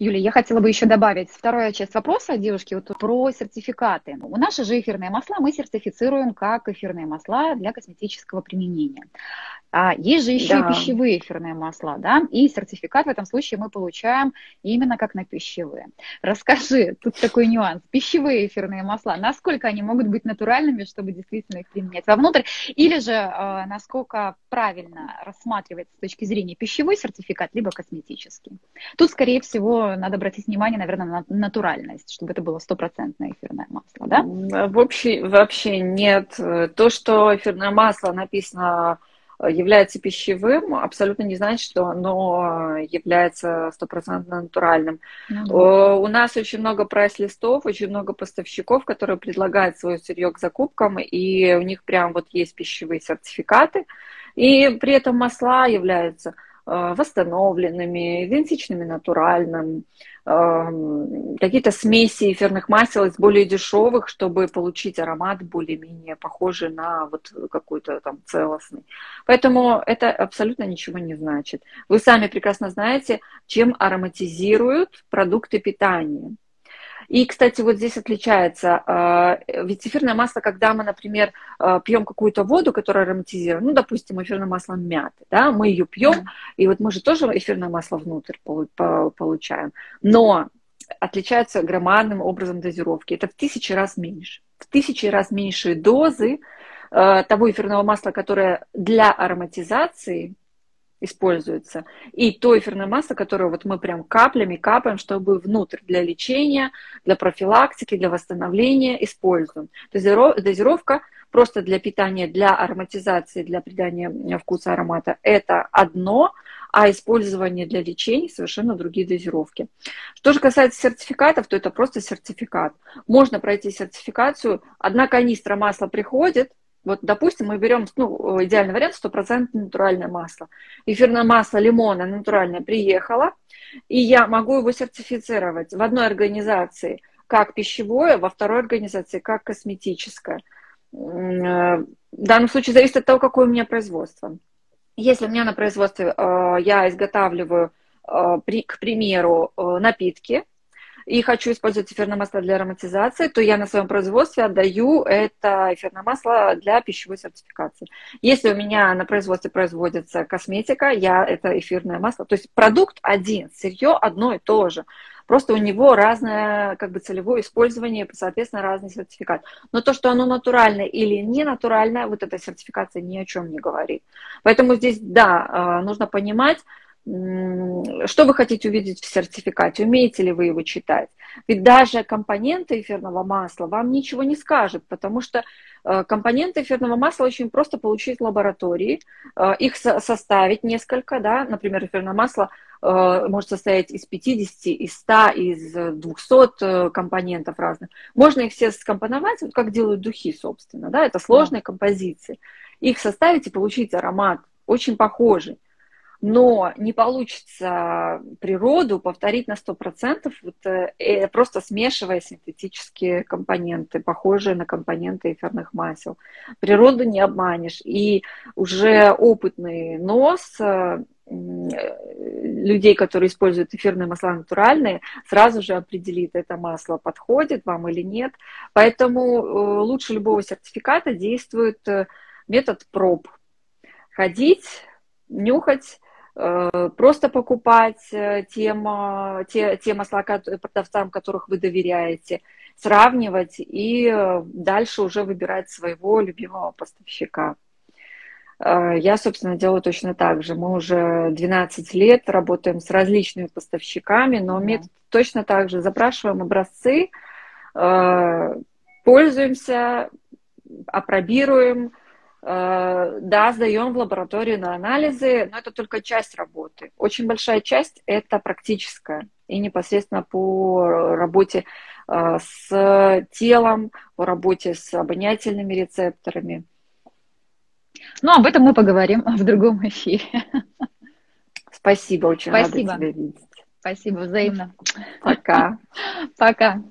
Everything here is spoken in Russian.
Юлия, я хотела бы еще добавить вторая часть вопроса девушки вот про сертификаты. У наши же эфирные масла мы сертифицируем как эфирные масла для косметического применения. А есть же еще да. и пищевые эфирные масла, да, и сертификат в этом случае мы получаем именно как на пищевые. Расскажи, тут такой нюанс. Пищевые эфирные масла, насколько они могут быть натуральными, чтобы действительно их применять вовнутрь, или же э, насколько правильно рассматривать с точки зрения пищевой сертификат, либо косметический. Тут, скорее всего, надо обратить внимание, наверное, на натуральность, чтобы это было стопроцентное эфирное масло, да? Вообще, вообще нет. То, что эфирное масло написано является пищевым, абсолютно не значит, что оно является стопроцентно натуральным. Mm-hmm. У нас очень много прайс-листов, очень много поставщиков, которые предлагают свое сырье к закупкам, и у них прям вот есть пищевые сертификаты, и при этом масла являются Э, восстановленными, идентичными натуральным, эм, какие-то смеси эфирных масел из более дешевых, чтобы получить аромат более-менее похожий на вот какой-то там целостный. Поэтому это абсолютно ничего не значит. Вы сами прекрасно знаете, чем ароматизируют продукты питания. И, кстати, вот здесь отличается, а, ведь эфирное масло, когда мы, например, а, пьем какую-то воду, которая ароматизирована, ну, допустим, эфирное масло мяты, да, мы ее пьем, и вот мы же тоже эфирное масло внутрь получаем, но отличаются громадным образом дозировки. Это в тысячи раз меньше. В тысячи раз меньшие дозы а, того эфирного масла, которое для ароматизации используется. И то эфирное масло, которое вот мы прям каплями капаем, чтобы внутрь для лечения, для профилактики, для восстановления используем. Дозировка просто для питания, для ароматизации, для придания вкуса аромата – это одно, а использование для лечения совершенно другие дозировки. Что же касается сертификатов, то это просто сертификат. Можно пройти сертификацию, одна канистра масла приходит, вот, допустим, мы берем, ну, идеальный вариант, стопроцентное натуральное масло. Эфирное масло лимона натуральное приехало, и я могу его сертифицировать в одной организации как пищевое, во второй организации как косметическое. Э, в данном случае зависит от того, какое у меня производство. Если у меня на производстве э, я изготавливаю, э, к примеру, напитки, и хочу использовать эфирное масло для ароматизации, то я на своем производстве отдаю это эфирное масло для пищевой сертификации. Если у меня на производстве производится косметика, я это эфирное масло, то есть продукт один, сырье одно и то же. Просто у него разное как бы целевое использование, соответственно, разный сертификат. Но то, что оно натуральное или не натуральное, вот эта сертификация ни о чем не говорит. Поэтому здесь, да, а, нужно понимать, что вы хотите увидеть в сертификате? Умеете ли вы его читать? Ведь даже компоненты эфирного масла вам ничего не скажут, потому что э, компоненты эфирного масла очень просто получить в лаборатории, э, их составить несколько, да, например, эфирное масло э, может состоять из 50, из 100, из 200 компонентов разных. Можно их все скомпоновать, вот как делают духи, собственно, да, это сложные композиции. Их составить и получить аромат очень похожий но не получится природу повторить на 100%, вот, э, просто смешивая синтетические компоненты, похожие на компоненты эфирных масел. Природу не обманешь. И уже опытный нос э, людей, которые используют эфирные масла натуральные, сразу же определит, это масло подходит вам или нет. Поэтому э, лучше любого сертификата действует э, метод проб. Ходить, нюхать, Э, просто покупать э, тем, те, те масла продавцам, которых вы доверяете, сравнивать и э, дальше уже выбирать своего любимого поставщика. Я, собственно, делаю точно так же. Мы уже 12 лет работаем с различными поставщиками, но метод точно так же. Запрашиваем образцы, пользуемся, опробируем, Э, да, сдаем в лабораторию на анализы, но это только часть работы. Очень большая часть – это практическая и непосредственно по работе э, с телом, по работе с обонятельными рецепторами. Ну, об этом мы поговорим в другом эфире. Спасибо, очень Спасибо. рада тебя видеть. Спасибо, взаимно. Пока. Пока.